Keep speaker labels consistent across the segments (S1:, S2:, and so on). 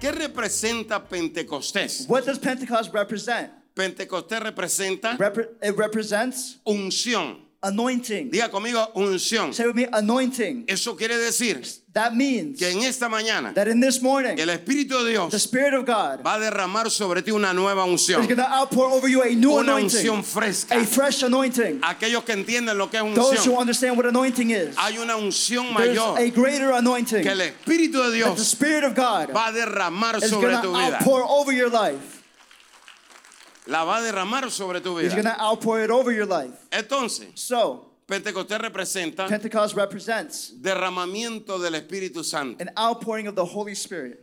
S1: ¿Qué representa Pentecostés?
S2: What does Pentecost represent?
S1: Pentecostés representa
S2: Repre- it represents
S1: unción.
S2: Anointing.
S1: Diga conmigo unción.
S2: Say with me, anointing.
S1: Eso quiere decir
S2: That means
S1: que en esta mañana
S2: that in this morning,
S1: el Espíritu de
S2: the
S1: Dios
S2: Spirit of God
S1: va a derramar sobre ti una nueva
S2: is
S1: unción.
S2: going to outpour over you a new
S1: Una
S2: anointing,
S1: unción fresca.
S2: a fresh anointing.
S1: Aquellos que entienden lo que es
S2: Those who
S1: unción.
S2: understand what anointing is,
S1: Hay una unción
S2: there's
S1: mayor
S2: a greater anointing
S1: que el Espíritu de
S2: that the
S1: Dios
S2: Spirit of God
S1: va a derramar
S2: is
S1: sobre
S2: going
S1: tu
S2: to
S1: vida.
S2: outpour over your life.
S1: La va a derramar sobre tu
S2: He's going
S1: vida.
S2: to outpour it over your life.
S1: Entonces,
S2: So,
S1: Pentecostés representa
S2: Pentecost represents
S1: derramamiento del Espíritu Santo.
S2: an outpouring of the Holy Spirit.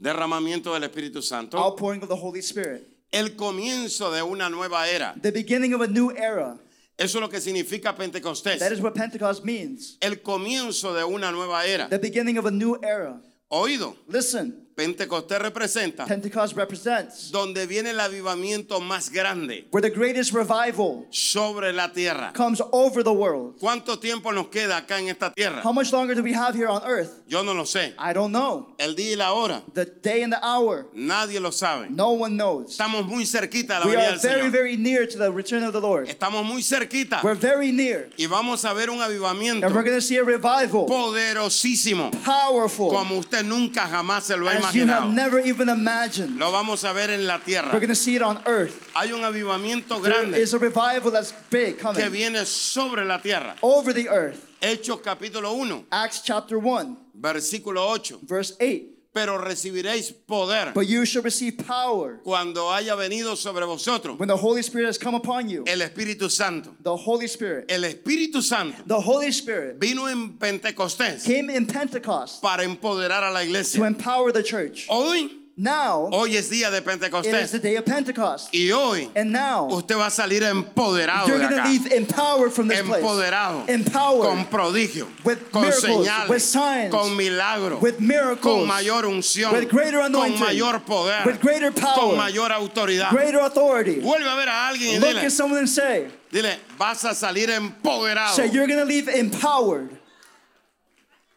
S1: Derramamiento del Espíritu Santo.
S2: Outpouring of the Holy Spirit.
S1: El comienzo de una nueva era.
S2: The beginning of a new era.
S1: Eso es lo que significa Pentecostés.
S2: That is what Pentecost means.
S1: El comienzo de una nueva era.
S2: The beginning of a new era.
S1: Oído,
S2: Listen,
S1: Pentecostés representa
S2: Pentecost represents
S1: donde viene el avivamiento más grande
S2: where the greatest revival
S1: sobre la tierra.
S2: comes over the world.
S1: ¿Cuánto tiempo nos queda acá en esta tierra?
S2: How much longer do we have here on earth?
S1: Yo no lo sé.
S2: I don't know.
S1: El día y la hora,
S2: The day and the hour,
S1: nadie lo sabe.
S2: no one knows.
S1: Estamos muy cerquita de la
S2: We
S1: venida
S2: are
S1: del
S2: very,
S1: Señor.
S2: very near to the return of the Lord.
S1: Estamos muy cerquita
S2: We're very near.
S1: y vamos a ver un avivamiento
S2: And we're going to see a revival,
S1: poderosísimo
S2: powerful,
S1: como usted nunca jamás se lo ha
S2: you have never even imagined.
S1: Lo vamos a ver en la tierra.
S2: We're going to see it on earth.
S1: Hay un avivamiento
S2: There
S1: grande
S2: is a revival that's big
S1: que
S2: coming
S1: viene sobre la tierra.
S2: over the earth.
S1: Hechos capítulo 1,
S2: Acts chapter 1,
S1: versículo 8.
S2: verse 8.
S1: Pero recibiréis poder
S2: But you shall receive power
S1: cuando haya venido sobre vosotros
S2: when the Holy Spirit has come upon you.
S1: el Espíritu Santo.
S2: The Holy Spirit.
S1: El Espíritu Santo
S2: The Holy Spirit
S1: vino en Pentecostés
S2: came in Pentecost
S1: para empoderar a la
S2: to
S1: iglesia.
S2: empower the church.
S1: Hoy,
S2: Now,
S1: hoy es día de
S2: it is the
S1: Pentecostés
S2: day of Pentecost.
S1: y hoy
S2: And now,
S1: usted va a salir empoderado
S2: you're
S1: de
S2: going to
S1: acá.
S2: leave empowered from this place.
S1: Empoderado.
S2: Empowered
S1: Con prodigio.
S2: with
S1: Con
S2: miracles,
S1: señales.
S2: with signs,
S1: Con milagros.
S2: with miracles,
S1: Con mayor unción.
S2: with greater
S1: Con
S2: anointing,
S1: mayor poder.
S2: with greater
S1: Con
S2: power,
S1: mayor autoridad.
S2: greater authority.
S1: Vuelve a ver a alguien y
S2: Look
S1: dile,
S2: at someone and say,
S1: dile, vas a salir empoderado.
S2: say you're going to leave empowered.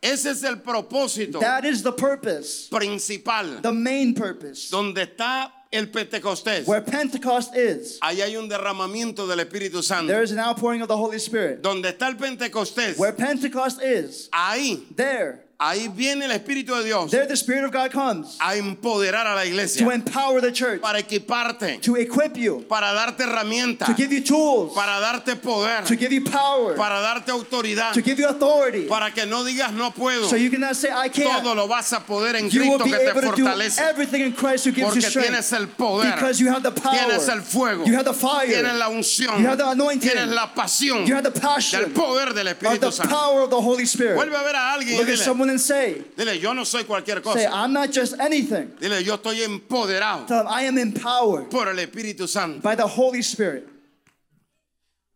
S1: Ese es el propósito
S2: That is the purpose,
S1: principal.
S2: the main purpose.
S1: Donde está el Pentecostés.
S2: Where Pentecost is,
S1: Ahí hay un derramamiento del Espíritu Santo.
S2: there is an outpouring of the Holy Spirit.
S1: Donde está el Pentecostés.
S2: Where Pentecost is,
S1: Ahí,
S2: there,
S1: ahí viene el Espíritu de Dios
S2: there the Spirit of God comes
S1: a empoderar a la iglesia.
S2: to empower the church,
S1: Para equiparte.
S2: to equip you,
S1: Para darte herramientas.
S2: to give you tools,
S1: Para darte poder.
S2: to give you power,
S1: Para darte autoridad.
S2: to give you authority.
S1: Para que no digas no puedo.
S2: So you cannot say, I can't.
S1: Todo lo vas a poder en
S2: You will
S1: Cristo
S2: be
S1: que te
S2: able to do
S1: fortalece.
S2: everything in Christ who gives you
S1: Porque tienes
S2: strength.
S1: el poder.
S2: Because you have the power.
S1: Tienes el fuego.
S2: You have the fire.
S1: Tienes la unción.
S2: You have the anointing.
S1: Tienes la pasión.
S2: You have the passion.
S1: Del poder del Espíritu Santo.
S2: power of the Holy Spirit.
S1: Vuelve a ver a alguien y
S2: Look at
S1: dile,
S2: someone and say,
S1: dile, yo no soy cualquier
S2: say,
S1: cosa.
S2: I'm not just anything.
S1: Dile, yo estoy empoderado
S2: Tell them, I am empowered
S1: por el Espíritu Santo.
S2: by the Holy Spirit.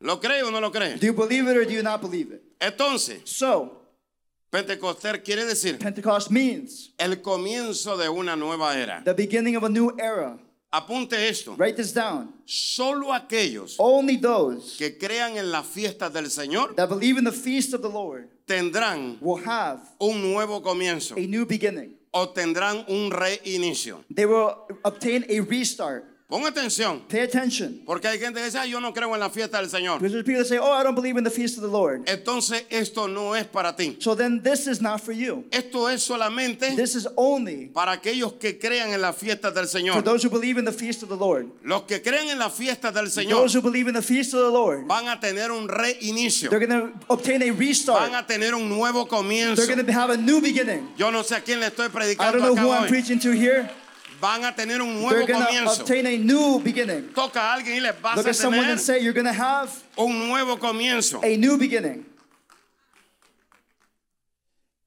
S1: ¿Lo cree o no lo cree?
S2: Do you believe it or do you not believe it?
S1: Entonces,
S2: So,
S1: Pentecostés quiere decir
S2: Pentecost means
S1: el comienzo de una nueva era.
S2: the beginning of a new era.
S1: Apunte esto.
S2: Write this down.
S1: Solo aquellos
S2: Only those
S1: que crean en las fiestas del Señor
S2: that believe in the feast of the Lord
S1: tendrán
S2: will have
S1: un nuevo comienzo
S2: a new beginning.
S1: o tendrán un reinicio.
S2: They will obtain a restart.
S1: Ponga atención,
S2: Pay attention.
S1: porque hay gente que dice, "Ay, yo no creo en la fiesta del Señor.
S2: Because there's people that say, oh, I don't believe in the feast of the Lord.
S1: Entonces esto no es para ti.
S2: So then this is not for you.
S1: Esto es solamente
S2: This is only
S1: para aquellos que crean en las fiestas del
S2: for
S1: Señor.
S2: those who believe in the feast of the Lord.
S1: Los que creen en las fiestas del Señor
S2: Those who believe in the feast of the Lord,
S1: van a tener un reinicio.
S2: they're going to obtain a
S1: Van
S2: restart.
S1: a tener un nuevo comienzo.
S2: They're going to have a new beginning.
S1: Yo no sé a quién le estoy
S2: I
S1: predicando
S2: don't know
S1: acá
S2: who I'm
S1: hoy.
S2: preaching to here.
S1: Van a tener un
S2: They're
S1: nuevo
S2: going to
S1: comienzo.
S2: obtain a new beginning.
S1: Toca a alguien y le vas
S2: Look
S1: a
S2: at someone
S1: tener
S2: and say, you're going to have
S1: un nuevo comienzo.
S2: a new beginning.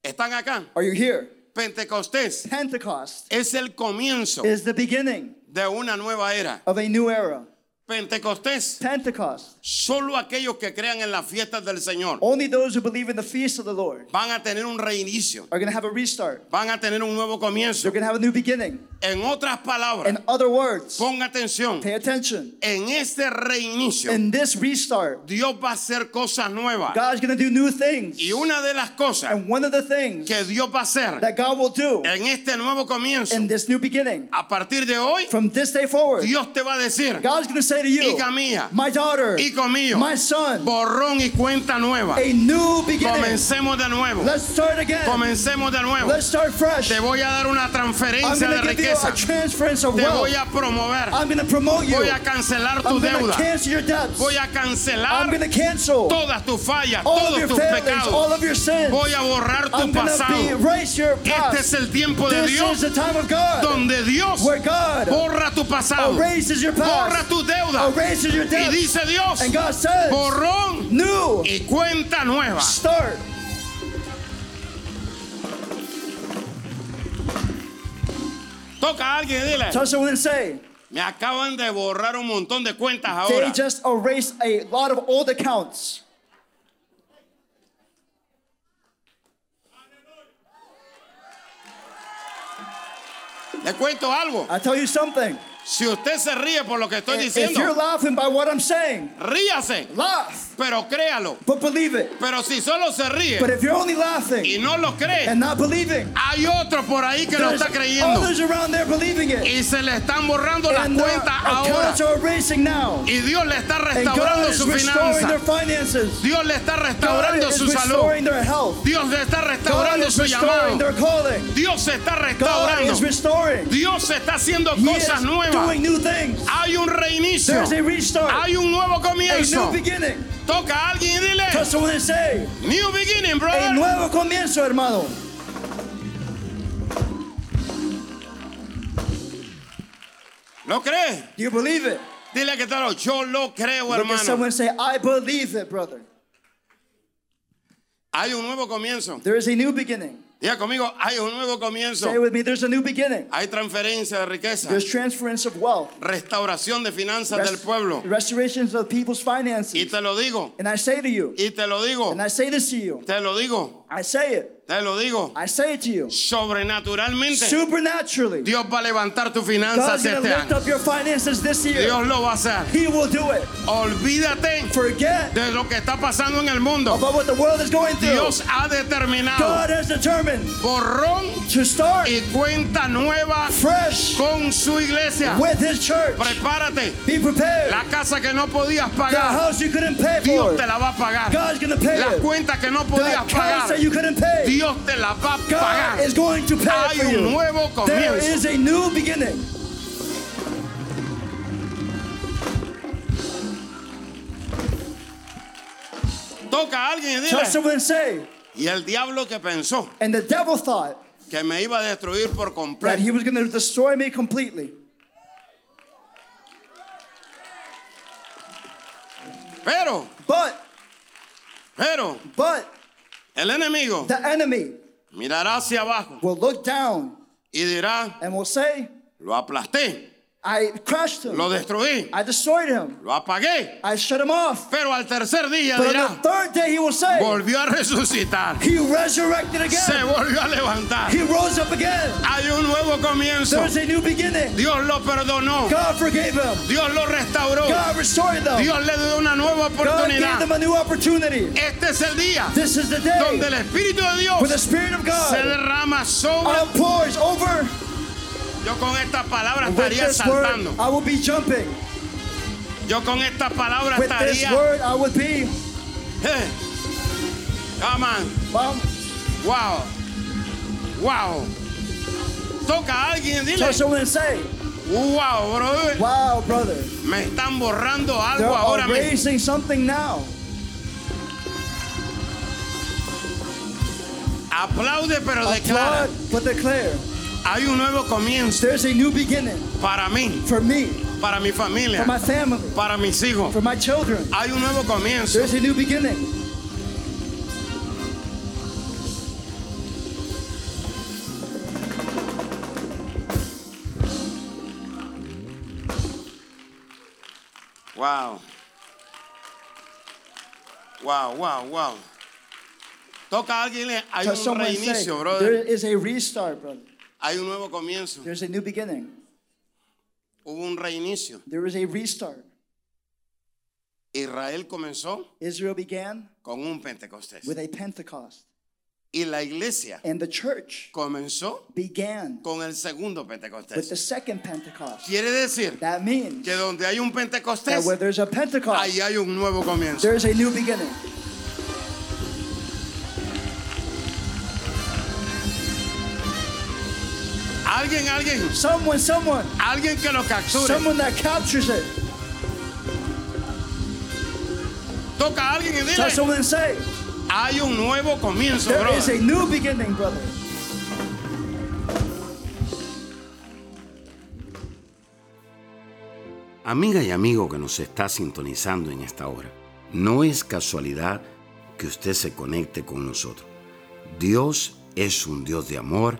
S1: ¿Están acá?
S2: Are you here?
S1: Pentecostés
S2: Pentecost
S1: es el comienzo
S2: is the beginning
S1: de una nueva era.
S2: of a new era.
S1: Pentecostés,
S2: Pentecost.
S1: solo aquellos que crean en las fiestas del Señor
S2: Only those who believe in the feast of the Lord
S1: van a tener un reinicio,
S2: are going to have a restart.
S1: van a tener un nuevo comienzo.
S2: They're going to have a new beginning.
S1: En otras palabras,
S2: In other words,
S1: ponga atención,
S2: pay attention.
S1: en este reinicio
S2: In this restart,
S1: Dios va a hacer cosas nuevas.
S2: God's going to do new things.
S1: Y una de las cosas
S2: And one of the things
S1: que Dios va a hacer
S2: that God will do
S1: en este nuevo comienzo,
S2: in this new beginning,
S1: a partir de hoy,
S2: from this day forward,
S1: Dios te va a decir,
S2: God's going to say to you,
S1: hija mía,
S2: my daughter,
S1: hijo mío,
S2: my son,
S1: borrón y cuenta nueva.
S2: a new beginning.
S1: Comencemos de nuevo.
S2: Let's start again.
S1: Comencemos de nuevo.
S2: Let's start fresh.
S1: Te voy a dar una
S2: I'm
S1: transferencia
S2: going
S1: de riqueza.
S2: a transference of
S1: Te voy a promover.
S2: I'm promote you.
S1: Voy a cancelar tu
S2: I'm going to
S1: deuda.
S2: cancel your debts.
S1: Voy a cancelar
S2: cancel
S1: todas tus fallas,
S2: all of
S1: todos
S2: your
S1: tus
S2: failings, all
S1: pecados.
S2: of your sins.
S1: Voy a borrar tu
S2: I'm
S1: pasado.
S2: erase your
S1: Este es el tiempo de
S2: This
S1: Dios
S2: is the time of God
S1: donde Dios
S2: where God
S1: borra tu pasado,
S2: erases your
S1: borra tu deuda.
S2: Your
S1: Y dice Dios,
S2: And God says,
S1: borrón
S2: new
S1: y cuenta nueva.
S2: start.
S1: Toca a alguien y dile,
S2: someone and say,
S1: me acaban de borrar un montón de cuentas
S2: they
S1: ahora.
S2: just erased a lot of old accounts.
S1: Le cuento algo.
S2: I tell you something.
S1: Si usted se ríe por lo que estoy
S2: If you're
S1: diciendo,
S2: laughing by what I'm saying,
S1: ríase,
S2: laugh,
S1: pero créalo.
S2: but believe it.
S1: Pero si solo se ríe
S2: But if you're only laughing
S1: y no lo cree,
S2: and not believing,
S1: hay otro por ahí que lo
S2: there's
S1: está creyendo
S2: others around there believing it.
S1: y se le están borrando las
S2: And their
S1: cuentas ahora.
S2: are erasing now.
S1: Y Dios le está restaurando su finanza. Dios le está restaurando su salud.
S2: their health.
S1: Dios le está restaurando su llamado. Dios se está restaurando. Dios está haciendo
S2: He
S1: cosas nuevas.
S2: Doing new things.
S1: Hay un reinicio.
S2: There's a restart.
S1: Hay un nuevo
S2: A
S1: comienzo.
S2: new beginning.
S1: Toca a alguien y dile,
S2: say,
S1: New beginning,
S2: a
S1: brother.
S2: nuevo comienzo, hermano.
S1: ¿Lo crees?
S2: Do you believe it?
S1: Dile que tal, yo lo creo,
S2: Look at
S1: hermano.
S2: someone say, I believe it, brother.
S1: Hay un nuevo comienzo.
S2: There is a new beginning.
S1: Diga conmigo, hay un nuevo comienzo.
S2: Say it with me, there's a new beginning.
S1: Hay transferencia de riqueza,
S2: There's transference of wealth.
S1: restauración de finanzas del
S2: Rest-
S1: pueblo.
S2: restorations of people's
S1: Y
S2: finances.
S1: te lo digo,
S2: And I say to you,
S1: y te lo digo,
S2: and I say this to you,
S1: te lo digo,
S2: I say it,
S1: te lo digo.
S2: I say it to you.
S1: Sobrenaturalmente,
S2: Supernaturally,
S1: Dios va a levantar tus finanzas este
S2: lift
S1: año.
S2: up your finances this year.
S1: Dios lo va a hacer.
S2: He will do it.
S1: Olvídate
S2: Forget
S1: de lo que está pasando en el mundo.
S2: about what the world is going through.
S1: Dios ha determinado
S2: God has determined
S1: borrón
S2: to start
S1: y cuenta nueva
S2: fresh
S1: con su iglesia.
S2: with His church.
S1: Prepárate.
S2: Be prepared.
S1: La casa que no podías
S2: The
S1: pagar,
S2: house you couldn't pay
S1: Dios
S2: for,
S1: te la va a pagar.
S2: God's going to pay
S1: Las cuentas que no
S2: The
S1: podías pagar,
S2: that you couldn't pay,
S1: Dios te la va a
S2: God is going to pay
S1: Hay
S2: for
S1: un
S2: you.
S1: nuevo
S2: There
S1: comienzo.
S2: is a new beginning.
S1: Toca a alguien y
S2: Tell
S1: dile.
S2: someone and say,
S1: Y el diablo que pensó
S2: and the devil thought
S1: que me iba a destruir por
S2: that
S1: completo.
S2: he was going to destroy me completely.
S1: Pero,
S2: But,
S1: pero,
S2: but
S1: el enemigo
S2: the enemy
S1: mirará hacia abajo
S2: will look down
S1: y dirá,
S2: and will say,
S1: lo aplasté,
S2: I crushed him.
S1: lo destruí,
S2: I destroyed him.
S1: lo apagué.
S2: I shut him off.
S1: Pero al tercer día
S2: But
S1: dirá,
S2: the third day he will say,
S1: volvió a resucitar,
S2: he resurrected
S1: se
S2: again.
S1: volvió a levantar.
S2: He rose up again.
S1: Hay un nuevo comienzo.
S2: There's a new beginning.
S1: Dios lo perdonó,
S2: God forgave him.
S1: Dios lo restauró,
S2: God restored them.
S1: Dios le dio una nueva
S2: God gave
S1: oportunidad.
S2: them a new opportunity.
S1: Este es el día
S2: This is the
S1: donde el
S2: day
S1: Espíritu de
S2: where the
S1: Dios
S2: Spirit of
S1: se
S2: God
S1: derrama sobre.
S2: outpours over.
S1: Yo con estas palabras
S2: With
S1: estaría
S2: this word,
S1: saltando.
S2: I will be jumping.
S1: Yo con estas palabras
S2: With this
S1: estaría.
S2: word, I would be.
S1: Eh, Come on.
S2: Mom,
S1: Wow. Wow. Toca a alguien, dile.
S2: tell someone and say,
S1: Wow, bro.
S2: Wow, brother.
S1: Me están borrando
S2: They're
S1: algo ahora mismo.
S2: erasing something now.
S1: Aplaude, pero declara.
S2: Applaud, but declare.
S1: Hay un nuevo comienzo.
S2: There's a new beginning.
S1: Para mí.
S2: For me.
S1: Para mi familia.
S2: For my family.
S1: Para mis hijos.
S2: For my children.
S1: Hay un nuevo comienzo.
S2: There's a new beginning.
S3: Wow. Wow, wow, wow. Toca a alguien, hay un reinicio.
S2: There is a restart, brother.
S3: Hay un nuevo comienzo.
S2: There's a new beginning.
S3: Hubo un reinicio.
S2: There is a restart.
S3: Israel comenzó
S2: Israel began
S3: con un Pentecostés.
S2: with a Pentecost,
S3: Y la iglesia
S2: and the church
S3: comenzó
S2: began
S3: con el segundo
S2: with the
S3: Pentecostés.
S2: second Pentecost.
S3: Quiere decir
S2: That means
S3: que donde hay un
S2: that
S3: Pentecostés,
S2: where there's a Pentecost,
S3: ahí hay un nuevo comienzo.
S2: there's a new beginning.
S3: Alguien, alguien,
S2: Someone, someone,
S3: alguien que lo capture.
S2: someone that captures it.
S3: Toca a alguien y
S2: Touch
S3: dile,
S2: someone and say,
S3: hay un nuevo comienzo,
S2: there is
S3: brother.
S2: a new beginning, brother.
S3: Amiga y amigo que nos está sintonizando en esta hora, no es casualidad que usted se conecte con nosotros. Dios es un Dios de amor,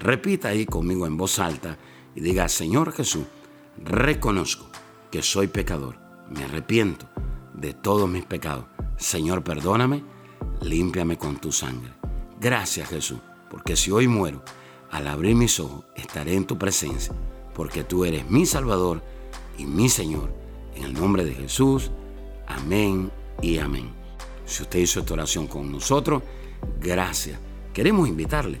S3: Repita ahí conmigo en voz alta y diga, Señor Jesús, reconozco que soy pecador, me arrepiento de todos mis pecados. Señor, perdóname, límpiame con tu sangre. Gracias Jesús, porque si hoy muero, al abrir mis ojos estaré en tu presencia, porque tú eres mi Salvador y mi Señor. En el nombre de Jesús, amén y amén. Si usted hizo esta oración con nosotros, gracias. Queremos invitarle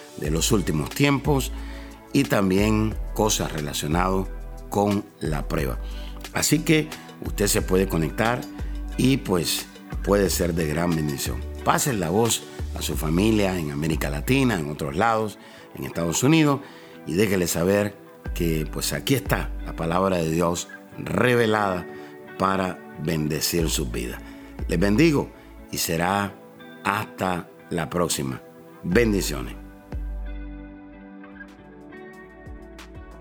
S3: de los últimos tiempos y también cosas relacionadas con la prueba. Así que usted se puede conectar y pues puede ser de gran bendición. Pasen la voz a su familia en América Latina, en otros lados, en Estados Unidos y déjele saber que pues aquí está la palabra de Dios revelada para bendecir sus vidas. Les bendigo y será hasta la próxima. Bendiciones.